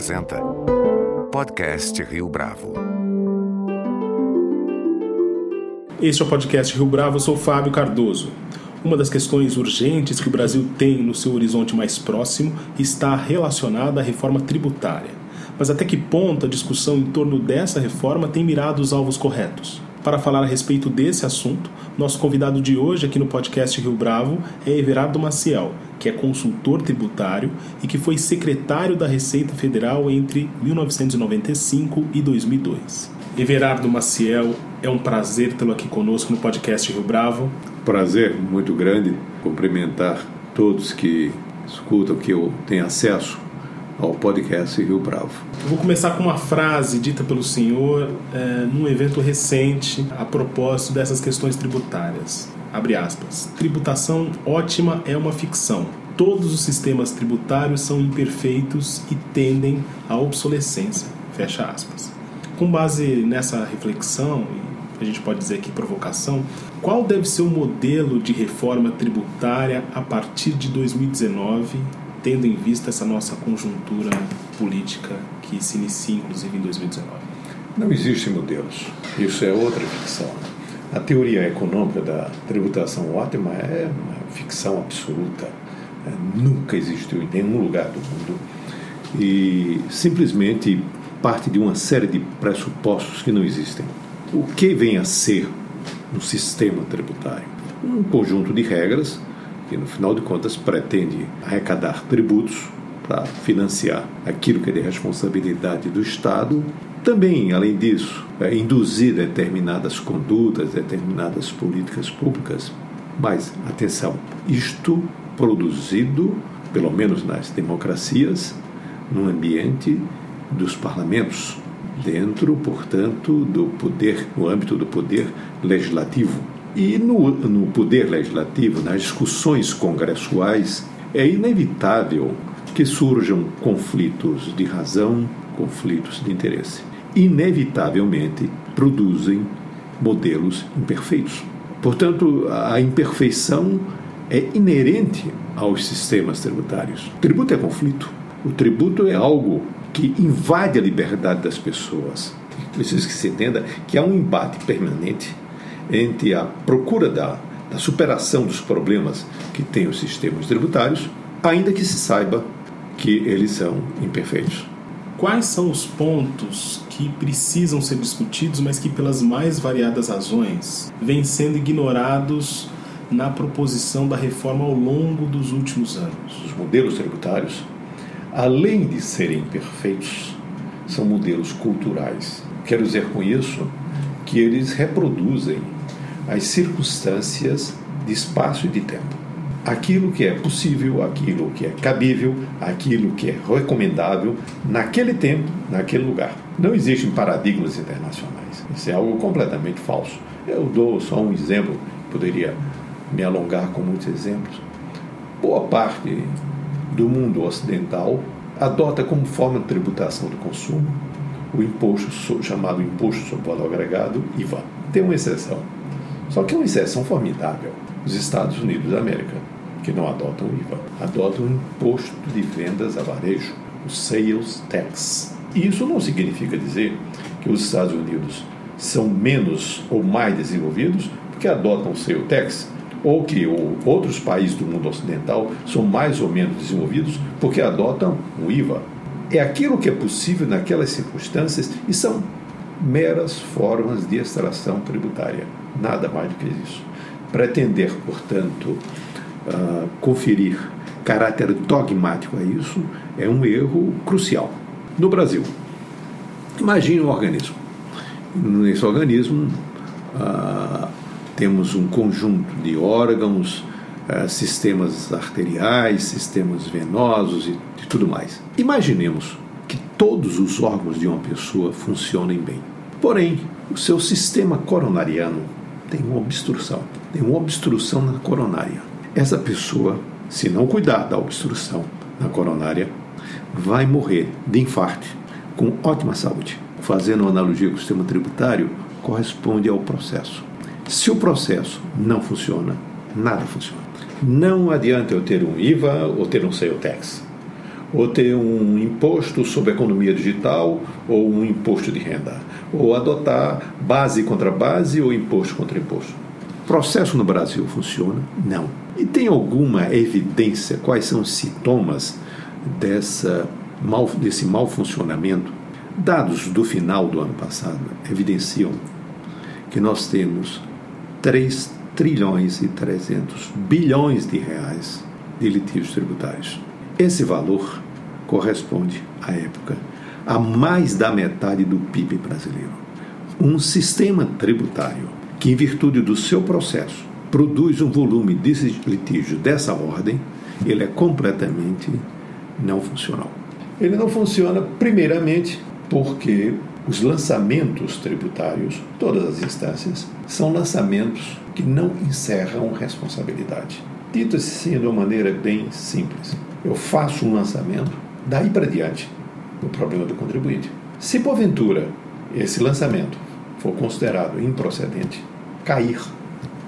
apresenta Podcast Rio Bravo. Este é o podcast Rio Bravo, eu sou Fábio Cardoso. Uma das questões urgentes que o Brasil tem no seu horizonte mais próximo está relacionada à reforma tributária. Mas até que ponto a discussão em torno dessa reforma tem mirado os alvos corretos? Para falar a respeito desse assunto, nosso convidado de hoje aqui no podcast Rio Bravo é Everardo Maciel, que é consultor tributário e que foi secretário da Receita Federal entre 1995 e 2002. Everardo Maciel, é um prazer tê-lo aqui conosco no podcast Rio Bravo. Prazer muito grande cumprimentar todos que escutam, que eu tenho acesso ao podcast Rio Bravo. Vou começar com uma frase dita pelo senhor é, num evento recente a propósito dessas questões tributárias. Abre aspas. Tributação ótima é uma ficção. Todos os sistemas tributários são imperfeitos e tendem à obsolescência. Fecha aspas. Com base nessa reflexão, a gente pode dizer aqui provocação, qual deve ser o modelo de reforma tributária a partir de 2019 tendo em vista essa nossa conjuntura política que se inicia, inclusive, em 2019? Não existem modelos. Isso é outra ficção. A teoria econômica da tributação ótima é uma ficção absoluta. É, nunca existiu em nenhum lugar do mundo e simplesmente parte de uma série de pressupostos que não existem. O que vem a ser um sistema tributário? Um conjunto de regras que no final de contas pretende arrecadar tributos para financiar aquilo que é de responsabilidade do Estado. Também, além disso, é induzir determinadas condutas, determinadas políticas públicas. Mas, atenção, isto produzido, pelo menos nas democracias, no ambiente dos parlamentos, dentro, portanto, do poder, no âmbito do poder legislativo. E no, no poder legislativo, nas discussões congressuais, é inevitável que surjam conflitos de razão, conflitos de interesse. Inevitavelmente produzem modelos imperfeitos. Portanto, a imperfeição é inerente aos sistemas tributários. O tributo é conflito. O tributo é algo que invade a liberdade das pessoas. Preciso que se entenda que há um embate permanente entre a procura da, da superação dos problemas que têm os sistemas tributários, ainda que se saiba que eles são imperfeitos. Quais são os pontos que precisam ser discutidos, mas que, pelas mais variadas razões, vêm sendo ignorados na proposição da reforma ao longo dos últimos anos? Os modelos tributários, além de serem imperfeitos, são modelos culturais. Quero dizer com isso que eles reproduzem as circunstâncias de espaço e de tempo. Aquilo que é possível, aquilo que é cabível, aquilo que é recomendável naquele tempo, naquele lugar. Não existem paradigmas internacionais. Isso é algo completamente falso. Eu dou só um exemplo, poderia me alongar com muitos exemplos. Boa parte do mundo ocidental adota como forma de tributação do consumo o imposto chamado imposto sobre valor agregado, IVA. Tem uma exceção, só que é uma exceção formidável. Os Estados Unidos da América, que não adotam o IVA, adotam o imposto de vendas a varejo, o Sales Tax. Isso não significa dizer que os Estados Unidos são menos ou mais desenvolvidos porque adotam o Sales Tax, ou que outros países do mundo ocidental são mais ou menos desenvolvidos porque adotam o IVA. É aquilo que é possível naquelas circunstâncias e são meras formas de extração tributária, nada mais do que isso. Pretender, portanto, uh, conferir caráter dogmático a isso é um erro crucial. No Brasil, imagine um organismo. Nesse organismo, uh, temos um conjunto de órgãos, uh, sistemas arteriais, sistemas venosos e, e tudo mais. Imaginemos que todos os órgãos de uma pessoa funcionem bem. Porém, o seu sistema coronariano tem uma obstrução, tem uma obstrução na coronária. Essa pessoa, se não cuidar da obstrução na coronária, vai morrer de infarto com ótima saúde. Fazendo uma analogia com o sistema tributário, corresponde ao processo. Se o processo não funciona, nada funciona. Não adianta eu ter um IVA ou ter um tax. ou ter um imposto sobre a economia digital, ou um imposto de renda, ou adotar base contra base ou imposto contra imposto. O processo no Brasil funciona? Não. E tem alguma evidência quais são os sintomas dessa mal, desse mau funcionamento? Dados do final do ano passado evidenciam que nós temos 3 trilhões e 300 bilhões de reais de litígios tributários. Esse valor corresponde, à época, a mais da metade do PIB brasileiro. Um sistema tributário que, em virtude do seu processo, produz um volume de litígio dessa ordem, ele é completamente não funcional. Ele não funciona, primeiramente, porque os lançamentos tributários, todas as instâncias, são lançamentos que não encerram responsabilidade. Dito assim de uma maneira bem simples, eu faço um lançamento, daí para diante, o problema do contribuinte. Se porventura esse lançamento for considerado improcedente, cair,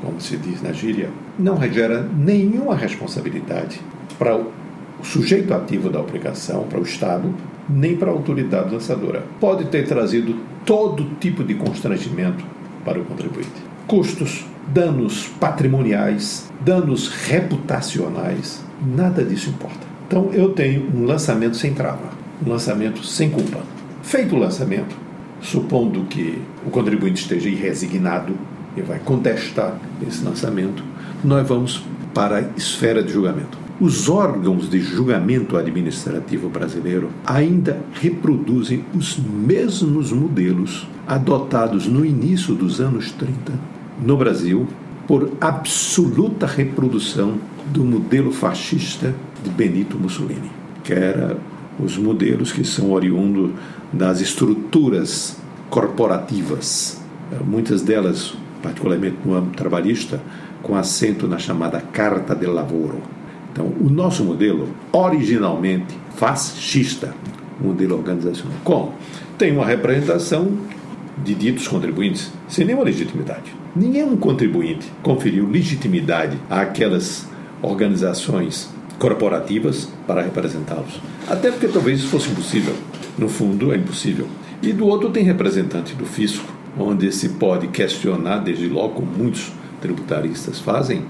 como se diz na gíria, não gera nenhuma responsabilidade para o sujeito ativo da obrigação, para o Estado, nem para a autoridade lançadora. Pode ter trazido todo tipo de constrangimento para o contribuinte. Custos, danos patrimoniais, danos reputacionais, nada disso importa. Então eu tenho um lançamento sem trava, lançamento sem culpa. Feito o lançamento, supondo que o contribuinte esteja irresignado e vai contestar esse lançamento, nós vamos para a esfera de julgamento. Os órgãos de julgamento administrativo brasileiro ainda reproduzem os mesmos modelos adotados no início dos anos 30 no Brasil por absoluta reprodução do modelo fascista de Benito Mussolini, que era os modelos que são oriundos das estruturas corporativas, muitas delas, particularmente no âmbito trabalhista, com acento na chamada Carta del Lavoro então, o nosso modelo, originalmente fascista, modelo organizacional, como? Tem uma representação de ditos contribuintes sem nenhuma legitimidade. Nenhum contribuinte conferiu legitimidade àquelas organizações corporativas para representá-los. Até porque talvez isso fosse impossível. No fundo, é impossível. E do outro tem representante do fisco, onde se pode questionar, desde logo, como muitos tributaristas fazem,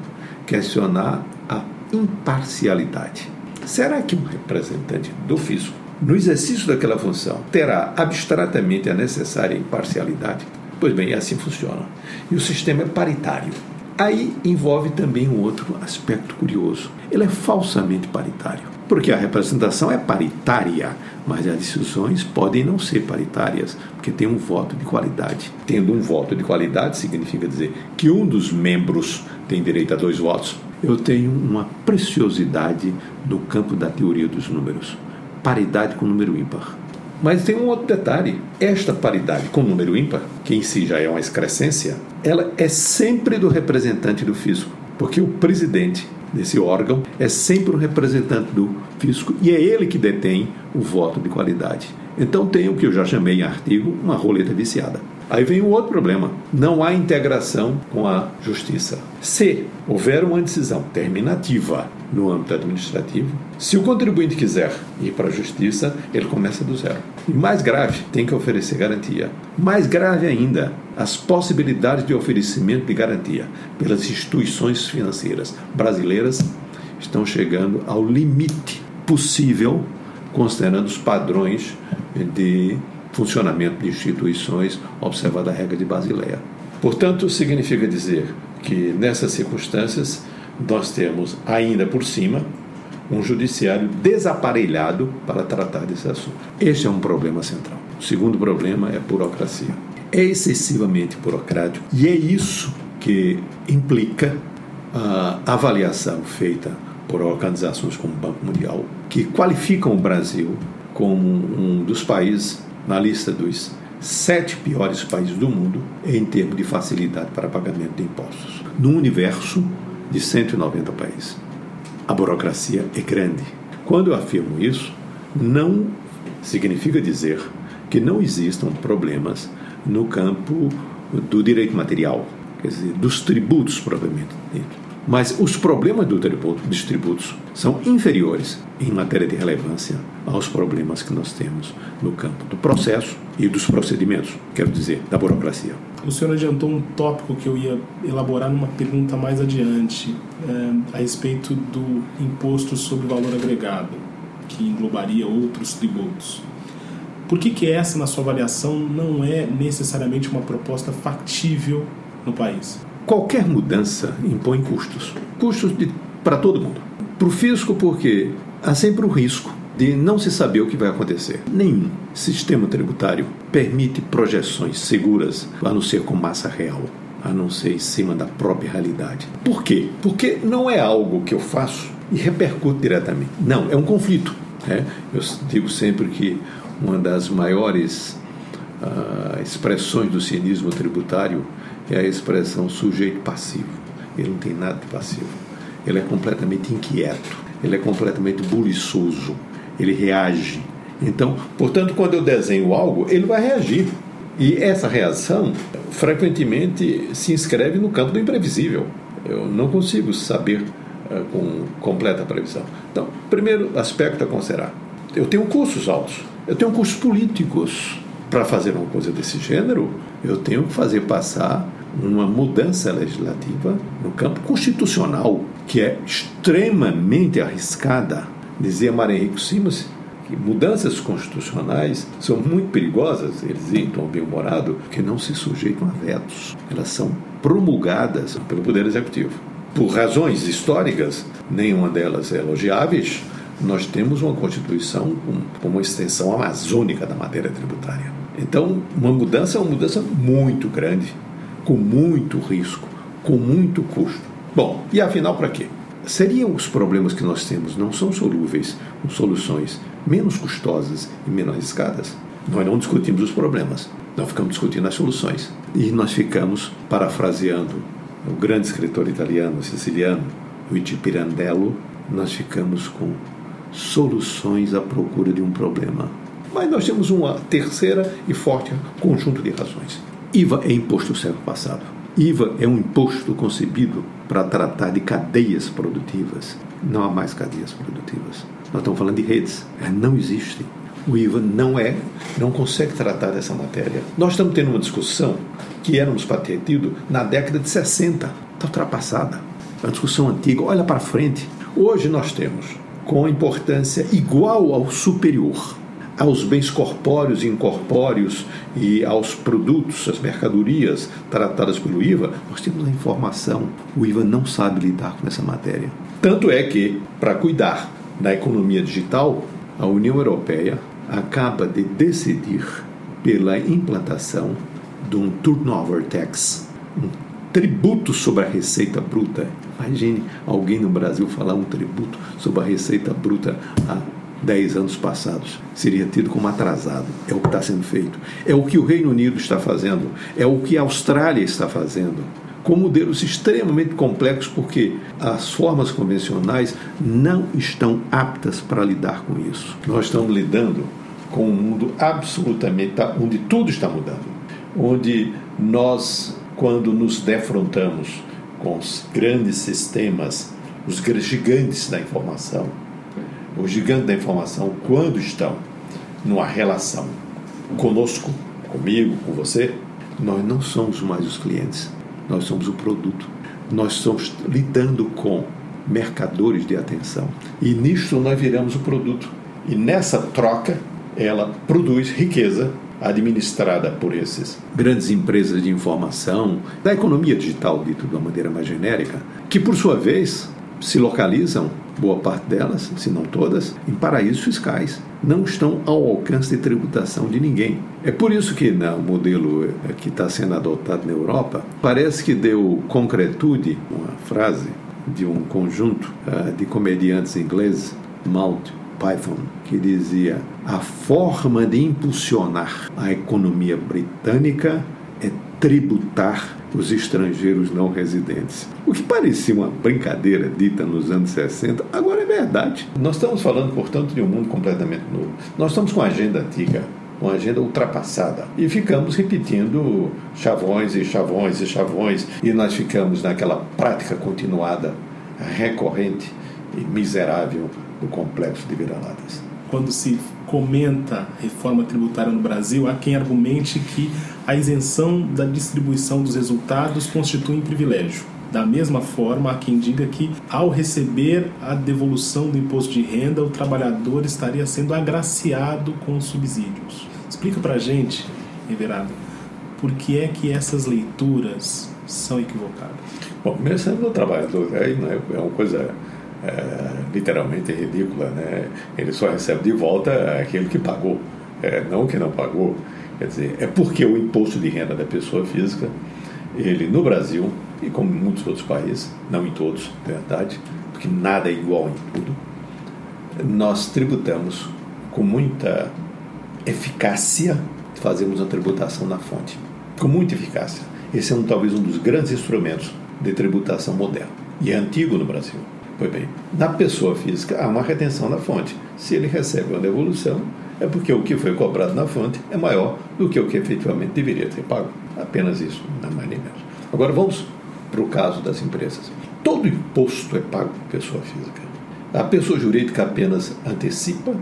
questionar a imparcialidade. Será que um representante do fisco, no exercício daquela função, terá abstratamente a necessária imparcialidade? Pois bem, assim funciona. E o sistema é paritário. Aí envolve também um outro aspecto curioso. Ele é falsamente paritário, porque a representação é paritária, mas as decisões podem não ser paritárias, porque tem um voto de qualidade. Tendo um voto de qualidade significa dizer que um dos membros tem direito a dois votos, eu tenho uma preciosidade no campo da teoria dos números paridade com número ímpar. Mas tem um outro detalhe: esta paridade com número ímpar, que em si já é uma excrescência, ela é sempre do representante do fisco, porque o presidente desse órgão é sempre um representante do fisco e é ele que detém o voto de qualidade. Então tem o que eu já chamei em artigo uma roleta viciada. Aí vem um outro problema: não há integração com a justiça. Se houver uma decisão terminativa no âmbito administrativo, se o contribuinte quiser ir para a justiça, ele começa do zero. E mais grave, tem que oferecer garantia. Mais grave ainda, as possibilidades de oferecimento de garantia pelas instituições financeiras brasileiras estão chegando ao limite possível, considerando os padrões de funcionamento de instituições, observada a regra de Basileia. Portanto, significa dizer que nessas circunstâncias nós temos ainda por cima um judiciário desaparelhado para tratar desse assunto. Este é um problema central. O segundo problema é burocracia. É excessivamente burocrático e é isso que implica a avaliação feita por organizações como o Banco Mundial, que qualificam o Brasil como um dos países na lista dos sete piores países do mundo em termos de facilidade para pagamento de impostos, no universo de 190 países. A burocracia é grande. Quando eu afirmo isso, não significa dizer que não existam problemas no campo do direito material, quer dizer, dos tributos propriamente dito. Mas os problemas do tributo, dos tributos são inferiores em matéria de relevância aos problemas que nós temos no campo do processo e dos procedimentos, quero dizer, da burocracia. O senhor adiantou um tópico que eu ia elaborar numa pergunta mais adiante, é, a respeito do imposto sobre valor agregado, que englobaria outros tributos. Por que, que essa, na sua avaliação, não é necessariamente uma proposta factível no país? Qualquer mudança impõe custos. Custos para todo mundo. Para o fisco, porque há sempre o risco de não se saber o que vai acontecer. Nenhum sistema tributário permite projeções seguras, a não ser com massa real, a não ser em cima da própria realidade. Por quê? Porque não é algo que eu faço e repercute diretamente. Não, é um conflito. É? Eu digo sempre que uma das maiores uh, expressões do cinismo tributário é a expressão sujeito passivo. Ele não tem nada de passivo. Ele é completamente inquieto, ele é completamente buliçoso, ele reage. Então, portanto, quando eu desenho algo, ele vai reagir. E essa reação frequentemente se inscreve no campo do imprevisível. Eu não consigo saber uh, com completa previsão. Então, primeiro aspecto a considerar: eu tenho custos altos, eu tenho custos políticos. Para fazer uma coisa desse gênero, eu tenho que fazer passar uma mudança legislativa no campo constitucional, que é extremamente arriscada Dizia Maria Henrique Simas que mudanças constitucionais são muito perigosas, eles tom bem-humorado, que não se sujeitam a vetos. Elas são promulgadas pelo Poder Executivo. Por razões históricas, nenhuma delas é elogiáveis, nós temos uma Constituição com, uma extensão amazônica da matéria tributária. Então, uma mudança é uma mudança muito grande, com muito risco, com muito custo. Bom, e afinal, para quê? seriam os problemas que nós temos não são solúveis com soluções menos custosas e menos arriscadas? Nós não discutimos os problemas, nós ficamos discutindo as soluções. E nós ficamos, parafraseando o grande escritor italiano, siciliano, Luigi Pirandello, nós ficamos com soluções à procura de um problema. Mas nós temos uma terceira e forte conjunto de razões. IVA é imposto do século passado. IVA é um imposto concebido para tratar de cadeias produtivas. Não há mais cadeias produtivas. Nós estamos falando de redes. É, não existem. O IVA não é, não consegue tratar dessa matéria. Nós estamos tendo uma discussão que éramos para ter tido na década de 60. Está ultrapassada. É uma discussão antiga. Olha para frente. Hoje nós temos, com importância igual ao superior, aos bens corpóreos e incorpóreos e aos produtos, às mercadorias tratadas pelo IVA, nós temos a informação. O IVA não sabe lidar com essa matéria. Tanto é que, para cuidar da economia digital, a União Europeia acaba de decidir pela implantação de um turnover tax, um tributo sobre a receita bruta. Imagine alguém no Brasil falar um tributo sobre a receita bruta a 10 anos passados. Seria tido como atrasado. É o que está sendo feito. É o que o Reino Unido está fazendo. É o que a Austrália está fazendo. Com modelos extremamente complexos, porque as formas convencionais não estão aptas para lidar com isso. Nós estamos lidando com um mundo absolutamente onde tudo está mudando, onde nós, quando nos defrontamos com os grandes sistemas, os gigantes da informação, os gigantes da informação, quando estão numa relação conosco, comigo, com você, nós não somos mais os clientes, nós somos o produto. Nós estamos lidando com mercadores de atenção. E nisto nós viramos o produto. E nessa troca, ela produz riqueza administrada por esses grandes empresas de informação, da economia digital, dito de uma maneira mais genérica, que por sua vez se localizam, boa parte delas, se não todas, em paraísos fiscais. Não estão ao alcance de tributação de ninguém. É por isso que no modelo eh, que está sendo adotado na Europa, parece que deu concretude, uma frase de um conjunto uh, de comediantes ingleses, Mount Python, que dizia: a forma de impulsionar a economia britânica é tributar os estrangeiros não residentes. O que parecia uma brincadeira dita nos anos 60, agora é verdade. Nós estamos falando, portanto, de um mundo completamente novo. Nós estamos com a agenda antiga uma agenda ultrapassada. E ficamos repetindo chavões e chavões e chavões, e nós ficamos naquela prática continuada, recorrente e miserável do complexo de vira-latas. Quando se comenta reforma tributária no Brasil, há quem argumente que a isenção da distribuição dos resultados constitui um privilégio. Da mesma forma, há quem diga que, ao receber a devolução do imposto de renda, o trabalhador estaria sendo agraciado com os subsídios. Explica pra gente, Everardo, por que é que essas leituras são equivocadas? Bom, começando no trabalhador, aí né, é uma coisa é, literalmente ridícula, né? Ele só recebe de volta aquilo que pagou, é, não o que não pagou. Quer dizer, é porque o imposto de renda da pessoa física, ele no Brasil, e como em muitos outros países, não em todos, verdade, porque nada é igual em tudo, nós tributamos com muita eficácia, fazemos a tributação na fonte. Com muita eficácia. Esse é um, talvez um dos grandes instrumentos de tributação moderna. E é antigo no Brasil. Pois bem, na pessoa física há uma retenção na fonte. Se ele recebe uma devolução, é porque o que foi cobrado na fonte é maior do que o que efetivamente deveria ter pago. Apenas isso, não mais nem menos. Agora vamos para o caso das empresas. Todo imposto é pago por pessoa física. A pessoa jurídica apenas antecipa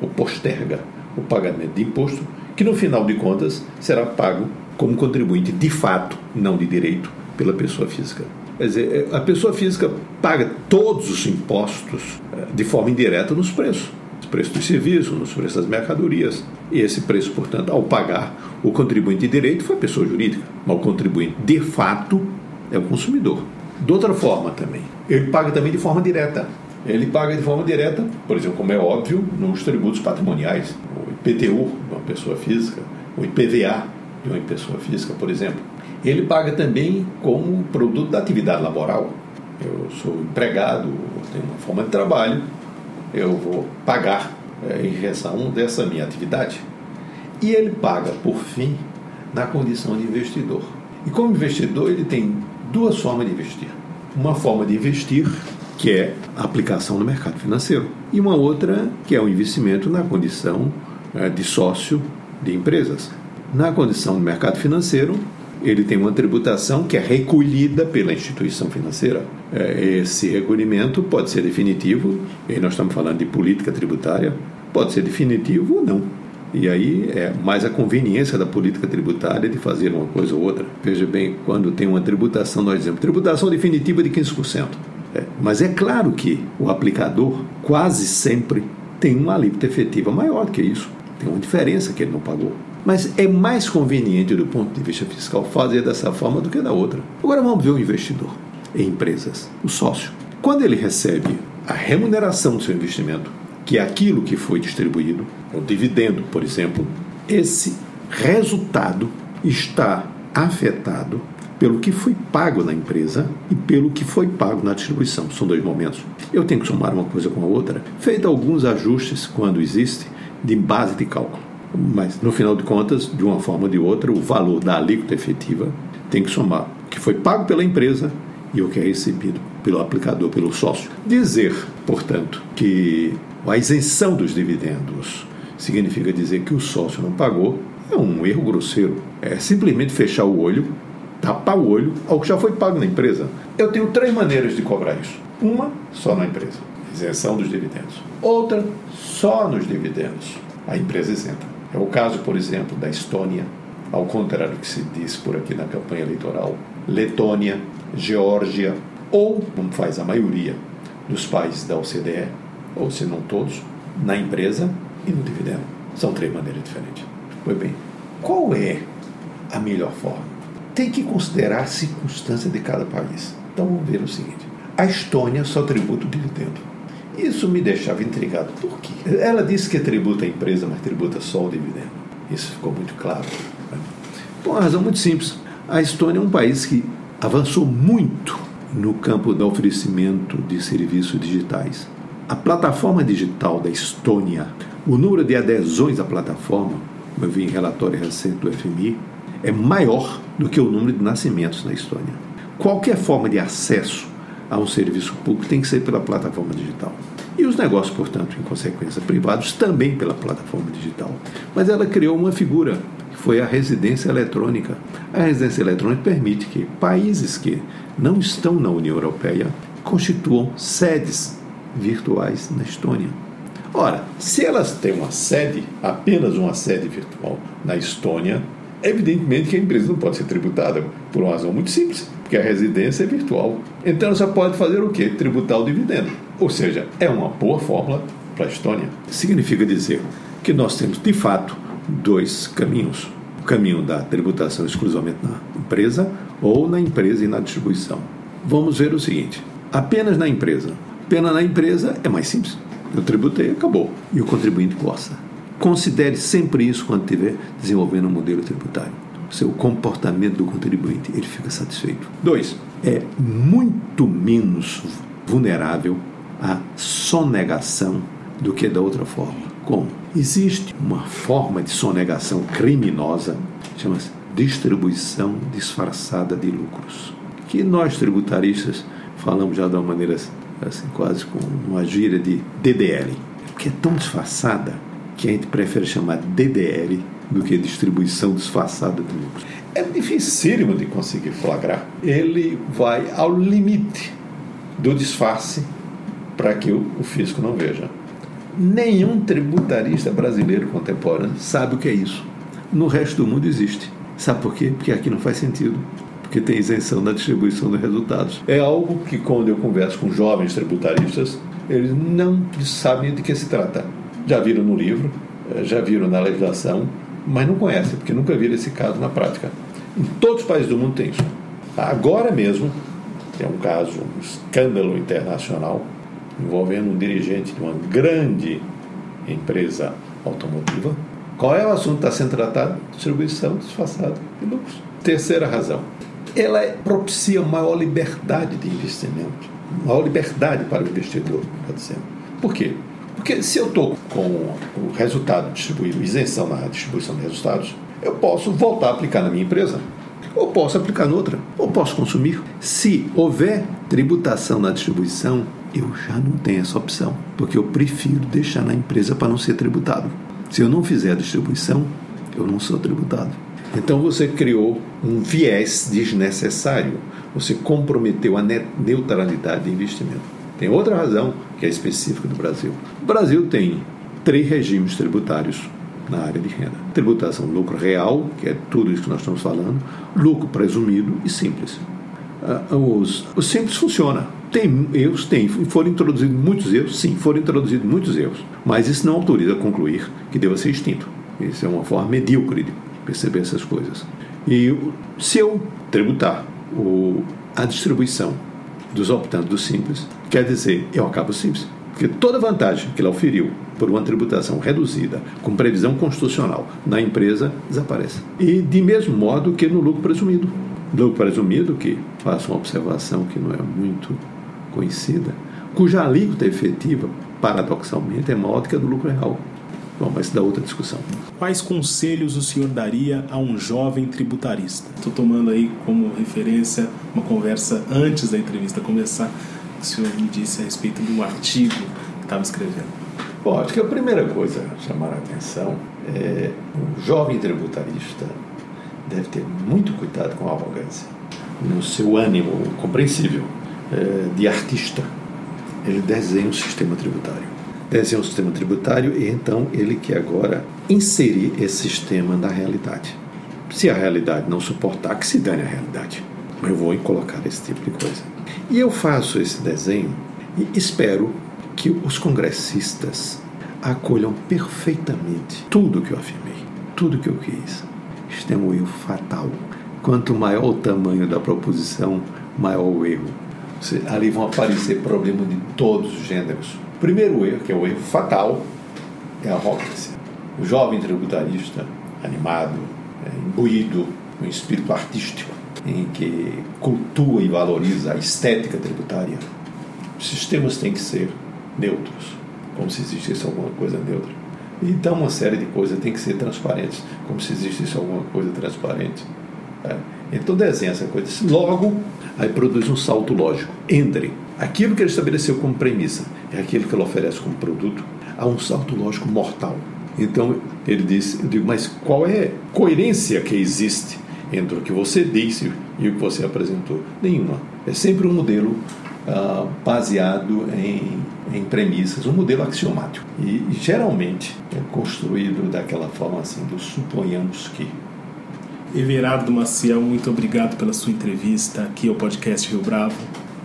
ou posterga o pagamento de imposto, que no final de contas será pago como contribuinte de fato, não de direito, pela pessoa física. Quer dizer, a pessoa física paga todos os impostos eh, de forma indireta nos preços. Nos preços dos serviços, nos preços das mercadorias. E esse preço, portanto, ao pagar o contribuinte de direito foi a pessoa jurídica, mas o contribuinte de fato é o consumidor. De outra forma também, ele paga também de forma direta. Ele paga de forma direta, por exemplo, como é óbvio, nos tributos patrimoniais, o IPTU de uma pessoa física, o IPVA de uma pessoa física, por exemplo. Ele paga também como produto da atividade laboral. Eu sou empregado, tenho uma forma de trabalho, eu vou pagar é, em razão dessa minha atividade. E ele paga, por fim, na condição de investidor. E como investidor, ele tem duas formas de investir. Uma forma de investir, que é a aplicação no mercado financeiro, e uma outra, que é o investimento na condição é, de sócio de empresas. Na condição do mercado financeiro, ele tem uma tributação que é recolhida pela instituição financeira. É, esse recolhimento pode ser definitivo, e nós estamos falando de política tributária, pode ser definitivo ou não. E aí é mais a conveniência da política tributária de fazer uma coisa ou outra. Veja bem, quando tem uma tributação, nós dizemos tributação definitiva de 15%. É, mas é claro que o aplicador quase sempre tem uma alíquota efetiva maior do que isso. Tem uma diferença que ele não pagou. Mas é mais conveniente do ponto de vista fiscal fazer dessa forma do que da outra. Agora vamos ver o investidor em empresas, o sócio. Quando ele recebe a remuneração do seu investimento, que é aquilo que foi distribuído, o dividendo, por exemplo, esse resultado está afetado pelo que foi pago na empresa e pelo que foi pago na distribuição. São dois momentos. Eu tenho que somar uma coisa com a outra, feito alguns ajustes quando existe de base de cálculo. Mas no final de contas, de uma forma ou de outra, o valor da alíquota efetiva tem que somar o que foi pago pela empresa e o que é recebido pelo aplicador, pelo sócio. Dizer, portanto, que a isenção dos dividendos significa dizer que o sócio não pagou, é um erro grosseiro. É simplesmente fechar o olho, tapar o olho ao que já foi pago na empresa. Eu tenho três maneiras de cobrar isso. Uma, só na empresa, isenção dos dividendos. Outra, só nos dividendos, a empresa isenta. É o caso, por exemplo, da Estônia, ao contrário do que se diz por aqui na campanha eleitoral, Letônia, Geórgia, ou, como faz a maioria dos países da OCDE, ou se não todos, na empresa e no dividendo. São três maneiras diferentes. Pois bem, qual é a melhor forma? Tem que considerar a circunstância de cada país. Então vamos ver o seguinte: a Estônia só tributa o dividendo. Isso me deixava intrigado. Por quê? Ela disse que tributa a empresa, mas tributa só o dividendo. Isso ficou muito claro. Por uma razão muito simples. A Estônia é um país que avançou muito no campo do oferecimento de serviços digitais. A plataforma digital da Estônia, o número de adesões à plataforma, como eu vi em relatório recente do FMI, é maior do que o número de nascimentos na Estônia. Qualquer forma de acesso a um serviço público tem que ser pela plataforma digital. E os negócios, portanto, em consequência, privados também pela plataforma digital. Mas ela criou uma figura, que foi a residência eletrônica. A residência eletrônica permite que países que não estão na União Europeia constituam sedes virtuais na Estônia. Ora, se elas têm uma sede, apenas uma sede virtual na Estônia, evidentemente que a empresa não pode ser tributada por uma razão muito simples, porque a residência é virtual. Então só pode fazer o quê? Tributar o dividendo. Ou seja, é uma boa fórmula para a Estônia. Significa dizer que nós temos, de fato, dois caminhos. O caminho da tributação exclusivamente na empresa ou na empresa e na distribuição. Vamos ver o seguinte: apenas na empresa. Apenas na empresa é mais simples. Eu tributei, acabou. E o contribuinte gosta. Considere sempre isso quando estiver desenvolvendo um modelo tributário. Seu comportamento do contribuinte, ele fica satisfeito. Dois, é muito menos vulnerável à sonegação do que da outra forma. Como? Existe uma forma de sonegação criminosa, chama-se distribuição disfarçada de lucros, que nós tributaristas falamos já de uma maneira assim, quase com uma gíria de DDL, que é tão disfarçada que a gente prefere chamar DDL do que distribuição disfarçada de lucros. É dificílimo de conseguir flagrar. Ele vai ao limite do disfarce para que o, o físico não veja. Nenhum tributarista brasileiro contemporâneo sabe o que é isso. No resto do mundo existe. Sabe por quê? Porque aqui não faz sentido. Porque tem isenção na distribuição dos resultados. É algo que, quando eu converso com jovens tributaristas, eles não sabem de que se trata. Já viram no livro, eh, já viram na legislação, mas não conhecem, porque nunca viram esse caso na prática. Em todos os países do mundo tem isso. Agora mesmo, tem um caso, um escândalo internacional, envolvendo um dirigente de uma grande empresa automotiva. Qual é o assunto que está sendo tratado? Distribuição disfarçada de lucros. Terceira razão. Ela propicia maior liberdade de investimento, maior liberdade para o investidor, está dizendo. Por quê? Porque se eu estou com o resultado distribuído, isenção na distribuição de resultados, eu posso voltar a aplicar na minha empresa. Ou posso aplicar noutra, ou posso consumir. Se houver tributação na distribuição, eu já não tenho essa opção, porque eu prefiro deixar na empresa para não ser tributado. Se eu não fizer a distribuição, eu não sou tributado. Então você criou um viés desnecessário, você comprometeu a neutralidade de investimento. Tem outra razão que é específica do Brasil. O Brasil tem três regimes tributários na área de renda: tributação lucro real, que é tudo isso que nós estamos falando, lucro presumido e simples. Ah, os, os simples funciona tem erros? Tem. Foram introduzidos muitos erros? Sim, foram introduzidos muitos erros. Mas isso não autoriza a concluir que deva ser extinto. Isso é uma forma medíocre de perceber essas coisas. E se eu tributar o, a distribuição dos optantes do Simples, quer dizer, eu acabo Simples. Porque toda vantagem que ele oferiu por uma tributação reduzida, com previsão constitucional, na empresa, desaparece. E de mesmo modo que no lucro presumido. Lucro presumido, que faço uma observação que não é muito conhecida, cuja alíquota efetiva, paradoxalmente, é maior do que a do lucro real. Bom, mas da outra discussão. Quais conselhos o senhor daria a um jovem tributarista? Estou tomando aí como referência uma conversa antes da entrevista começar, que o senhor me disse a respeito do artigo que estava escrevendo. Bom, acho que a primeira coisa a chamar a atenção é um jovem tributarista deve ter muito cuidado com a arrogância, no seu ânimo compreensível é, de artista. Ele desenha um sistema tributário. Desenha um sistema tributário e então ele quer agora inserir esse sistema na realidade. Se a realidade não suportar, que se dane a realidade. Eu vou colocar esse tipo de coisa. E eu faço esse desenho e espero que os congressistas acolham perfeitamente tudo que eu afirmei, tudo que eu quis. Isto é um erro fatal. Quanto maior o tamanho da proposição, maior o erro ali vão aparecer problemas de todos os gêneros. O primeiro erro, que é o erro fatal, é a arrogância. O jovem tributarista, animado, é, imbuído com espírito artístico, em que cultua e valoriza a estética tributária, os sistemas têm que ser neutros, como se existisse alguma coisa neutra. Então, uma série de coisas tem que ser transparentes, como se existisse alguma coisa transparente. É. Então desenha essa coisa. Logo, aí produz um salto lógico entre aquilo que ele estabeleceu como premissa e aquilo que ele oferece como produto, há um salto lógico mortal. Então ele diz, eu digo, mas qual é a coerência que existe entre o que você disse e o que você apresentou? Nenhuma. É sempre um modelo uh, baseado em, em premissas, um modelo axiomático. E, geralmente é construído daquela forma assim, do suponhamos que. Everardo Maciel, muito obrigado pela sua entrevista aqui ao podcast Rio Bravo.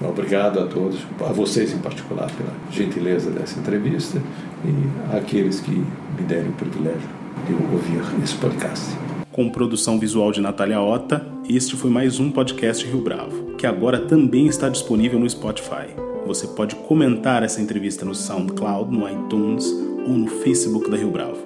Obrigado a todos, a vocês em particular, pela gentileza dessa entrevista e àqueles que me deram o privilégio de ouvir esse podcast. Com produção visual de Natália Ota, este foi mais um podcast Rio Bravo, que agora também está disponível no Spotify. Você pode comentar essa entrevista no SoundCloud, no iTunes ou no Facebook da Rio Bravo.